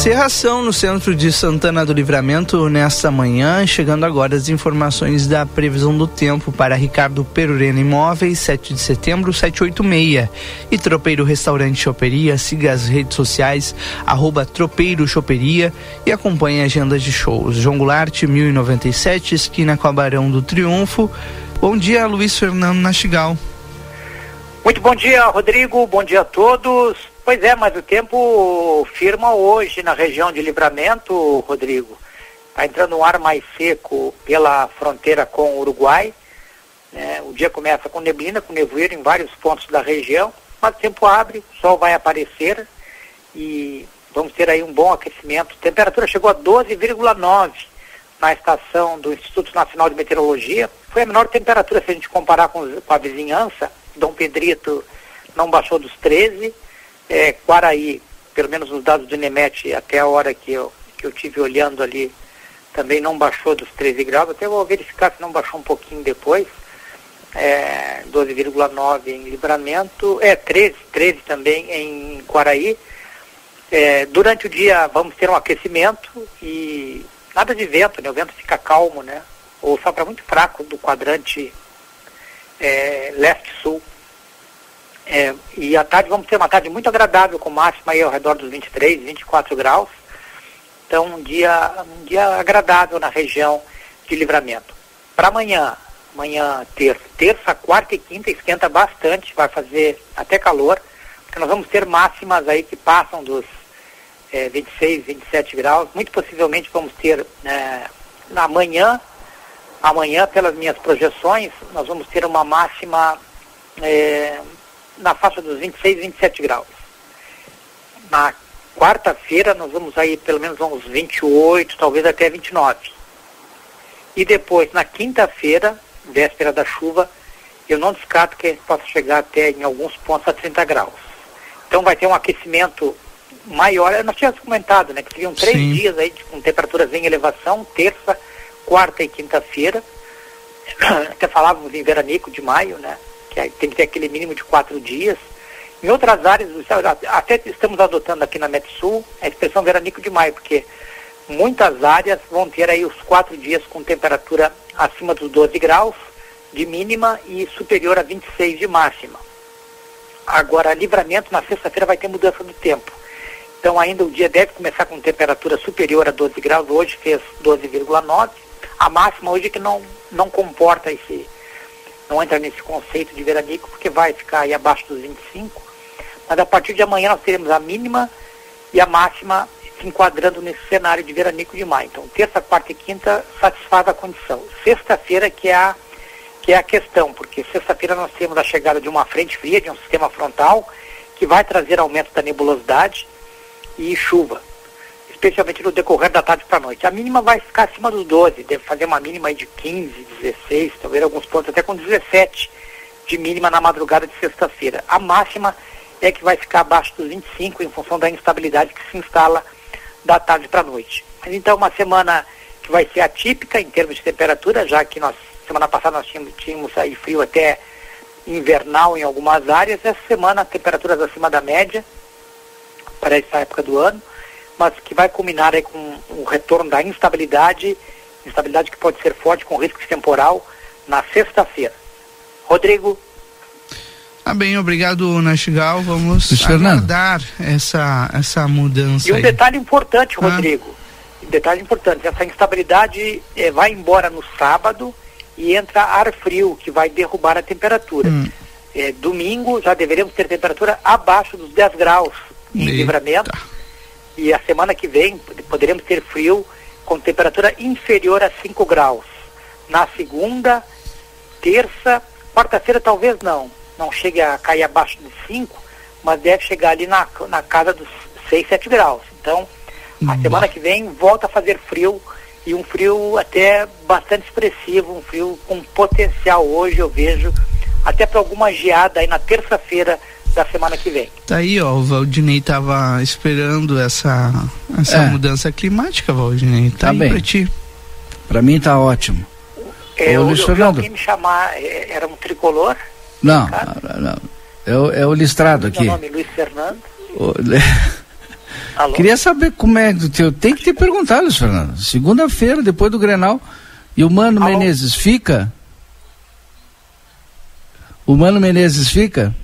Cerração no centro de Santana do Livramento nesta manhã, chegando agora as informações da previsão do tempo para Ricardo Perurena Imóveis, 7 de setembro, 786. E Tropeiro Restaurante Choperia, siga as redes sociais, arroba Tropeiro Choperia e acompanhe a agenda de shows. João Goulart, 1097, esquina com Barão do Triunfo. Bom dia, Luiz Fernando Nastigal. Muito bom dia, Rodrigo. Bom dia a todos. Pois é, mas o tempo firma hoje na região de Livramento, Rodrigo. Está entrando um ar mais seco pela fronteira com o Uruguai. Né? O dia começa com neblina, com nevoeiro em vários pontos da região, mas o tempo abre, o sol vai aparecer e vamos ter aí um bom aquecimento. A temperatura chegou a 12,9 na estação do Instituto Nacional de Meteorologia. Foi a menor temperatura se a gente comparar com, com a vizinhança. Dom Pedrito não baixou dos 13 é, Quaraí, pelo menos nos dados do INEMET, até a hora que eu, que eu tive olhando ali, também não baixou dos 13 graus, até vou verificar se não baixou um pouquinho depois, é, 12,9 em Livramento, é 13, 13 também em Quaraí. É, durante o dia vamos ter um aquecimento e nada de vento, né? O vento fica calmo, né? Ou sopra muito fraco do quadrante é, leste-sul. É, e à tarde vamos ter uma tarde muito agradável, com máxima aí ao redor dos 23, 24 graus. Então, um dia, um dia agradável na região de livramento. Para amanhã, amanhã, terça, terça, quarta e quinta, esquenta bastante, vai fazer até calor, porque nós vamos ter máximas aí que passam dos é, 26, 27 graus. Muito possivelmente vamos ter é, na manhã, amanhã, pelas minhas projeções, nós vamos ter uma máxima é, na faixa dos 26, 27 graus. Na quarta-feira nós vamos aí pelo menos uns 28, talvez até 29. E depois, na quinta-feira, véspera da chuva, eu não descarto que a gente possa chegar até em alguns pontos a 30 graus. Então vai ter um aquecimento maior. Nós tínhamos comentado, né, que seriam três Sim. dias aí com temperaturas em elevação, terça, quarta e quinta-feira. Até falávamos em veranico de maio, né? Que tem que ter aquele mínimo de quatro dias. Em outras áreas, até estamos adotando aqui na Metsul a expressão veranico de maio, porque muitas áreas vão ter aí os quatro dias com temperatura acima dos 12 graus de mínima e superior a 26 de máxima. Agora, livramento na sexta-feira vai ter mudança do tempo. Então ainda o dia deve começar com temperatura superior a 12 graus, hoje fez 12,9. A máxima hoje que não, não comporta esse, não entra nesse conceito de veranico, porque vai ficar aí abaixo dos 25. Mas a partir de amanhã nós teremos a mínima e a máxima se enquadrando nesse cenário de veranico de maio. Então, terça, quarta e quinta satisfaz a condição. Sexta-feira que é a que é a questão, porque sexta-feira nós temos a chegada de uma frente fria, de um sistema frontal, que vai trazer aumento da nebulosidade e chuva especialmente no decorrer da tarde para a noite. A mínima vai ficar acima dos 12, deve fazer uma mínima de 15, 16, talvez alguns pontos até com 17 de mínima na madrugada de sexta-feira. A máxima é que vai ficar abaixo dos 25 em função da instabilidade que se instala da tarde para a noite. Então uma semana que vai ser atípica em termos de temperatura, já que nós semana passada nós tínhamos, tínhamos aí frio até invernal em algumas áreas, essa semana temperaturas acima da média para essa época do ano mas que vai culminar aí com o retorno da instabilidade, instabilidade que pode ser forte com risco temporal na sexta-feira. Rodrigo. Ah, bem, obrigado, Nastigal. Vamos aguardar essa, essa mudança. E um aí. detalhe importante, ah. Rodrigo. Ah. Um detalhe importante, essa instabilidade eh, vai embora no sábado e entra ar frio, que vai derrubar a temperatura. Hum. Eh, domingo já deveremos ter temperatura abaixo dos 10 graus em Eita. livramento e a semana que vem poderemos ter frio com temperatura inferior a 5 graus. Na segunda, terça, quarta-feira talvez não, não chegue a cair abaixo de 5, mas deve chegar ali na, na casa dos 6, 7 graus. Então, a uhum. semana que vem volta a fazer frio e um frio até bastante expressivo, um frio com potencial hoje eu vejo até para alguma geada aí na terça-feira da semana que vem. Tá aí, ó, o Valdinei tava esperando essa, essa É. mudança climática, Valdinei. Tá, Tá aí bem. pra ti. Pra mim tá ótimo. É, Ô, eu, Luiz eu Fernando. me chamar, é, era um tricolor, Não, não, não. É o, é o listrado meu aqui. nome é Luiz Fernando. O- Alô? Queria saber como é do teu. Tem que te perguntar, Luiz Fernando. Segunda-feira, depois do Grenal. E o Mano Alô? Menezes fica? O Mano Menezes fica?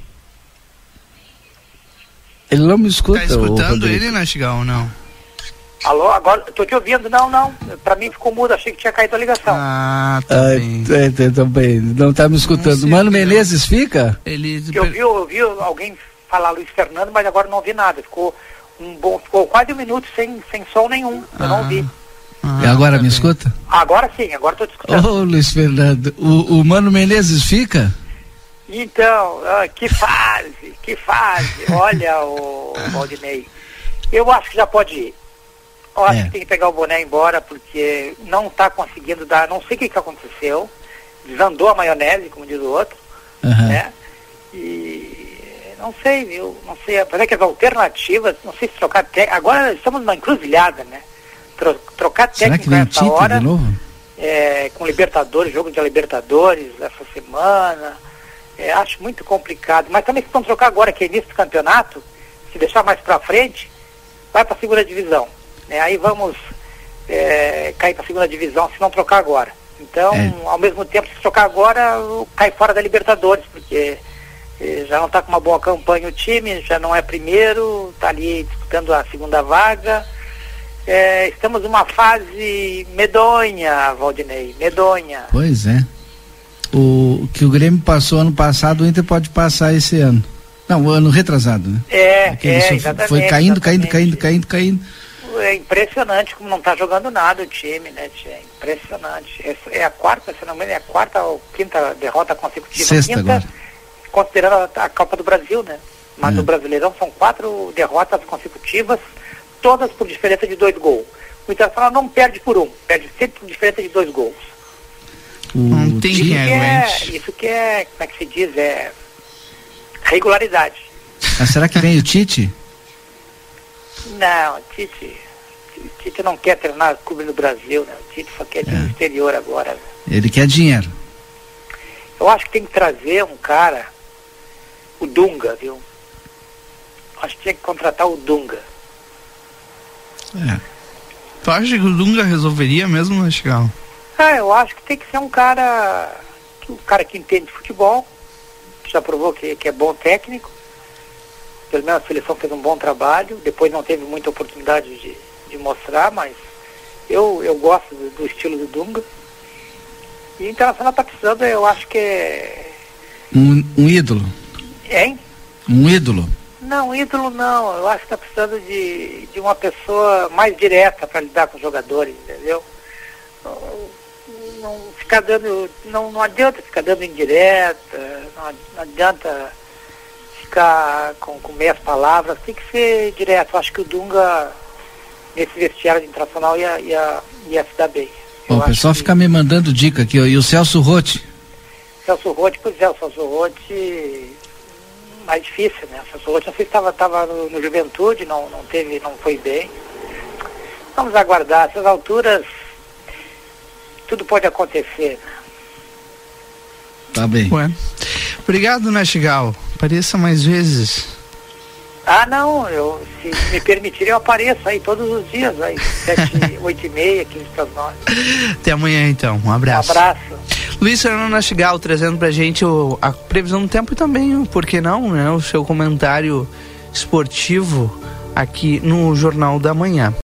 Ele não me escuta. Tá ô, escutando ele, Nastigal, ou não? Alô, agora, tô te ouvindo, não, não, pra mim ficou mudo, achei que tinha caído a ligação. Ah, tá Ah, bem. é, tá- tá bem. Não tá me escutando. Mano é. Menezes fica? Ele... Eu vi, eu vi alguém falar Luiz Fernando, mas agora não ouvi nada, ficou um bom, ficou quase um minuto sem, sem som nenhum, eu não Ah. ouvi. Ah, e agora tá me bem. escuta? Agora sim, agora tô te Ô, escutando. Luiz Fernando, o, o Mano Menezes fica? Então, ah, que fase, que fase. Olha, o Valdinei. Eu acho que já pode ir. Eu acho É. que tem que pegar o boné embora, porque não está conseguindo dar, não sei o que, que aconteceu. Desandou a maionese, como diz o outro, Aham. né? E não sei, viu? Não sei, apesar que as alternativas, não sei se trocar. Agora estamos numa encruzilhada, né? Tro- trocar Será que vem nessa hora de novo? é, com Libertadores, jogo de Libertadores essa semana. É, acho muito complicado. Mas também se vão trocar agora, que é início do campeonato, se deixar mais pra frente, vai pra segunda divisão. né? Aí vamos é, cair pra segunda divisão se não trocar agora. Então, É. ao mesmo tempo, se trocar agora, cai fora da Libertadores, porque eh, já não está com uma boa campanha o time, já não é primeiro, está ali disputando a segunda vaga. É, estamos numa fase medonha, Valdinei, medonha. Pois é. O que o Grêmio passou ano passado, o Inter pode passar esse ano. Não, o ano retrasado, né? É, Aquele é, exatamente. foi caindo, caindo, exatamente. caindo, caindo, caindo. É impressionante como não está jogando nada o time, né, tia? É impressionante. Essa é a quarta, se não me engano, é a quarta ou quinta derrota consecutiva. Sexta quinta, agora. considerando a, a Copa do Brasil, né? Mas É. no Brasileirão são quatro derrotas consecutivas, todas por diferença de dois gols. O Internacional não perde por um, perde sempre por diferença de dois gols. O Não tem Tite- quem Isso que é, isso que é, como é que se diz, é regularidade. Mas será que vem o Tite? Não, Tite, Tite não quer treinar clube no Brasil, né? O Tite só quer ir É. no exterior agora. Ele quer dinheiro. Eu acho que tem que trazer um cara, o Dunga, viu? Acho que tinha que contratar o Dunga. É. Tu acha que o Dunga resolveria mesmo, Nastigal? Ah, eu acho que tem que ser um cara, um cara que entende de futebol, que já provou que, que é bom técnico. Pelo menos a seleção fez um bom trabalho, depois não teve muita oportunidade de, de mostrar, mas eu, eu gosto do, do estilo do Dunga. E o Internacional está precisando, eu acho que é. Um, um ídolo. Hein? Um ídolo. Não, ídolo não. Eu acho que está precisando de, de uma pessoa mais direta para lidar com os jogadores, entendeu? Não, ficar dando. Não, não adianta ficar dando indireta, não, ad- não adianta ficar com, com meias palavras, tem que ser direto. Acho que o Dunga, nesse vestiário de internacional, ia, ia, ia se dar bem. Eu o pessoal que- fica me mandando dica aqui, ó. E o Celso Rotti? Celso Rotti, pois é, o Celso Rotti mais difícil, né? O Celso Rotti, não sei se estava tava no, no Juventude, não, não teve, não foi bem. Vamos aguardar, essas alturas tudo pode acontecer. Tá bem. Ué. Obrigado, Nastigal. Apareça mais vezes. Ah não, eu, se me permitirem eu apareço aí todos os dias, aí, sete, oito e meia, quinze para as nove. Até amanhã, então. Um Um abraço. abraço. Luiz Fernando Nastigal trazendo pra gente o- a previsão do tempo e também, o por que não, né? O seu comentário esportivo aqui no Jornal da Manhã.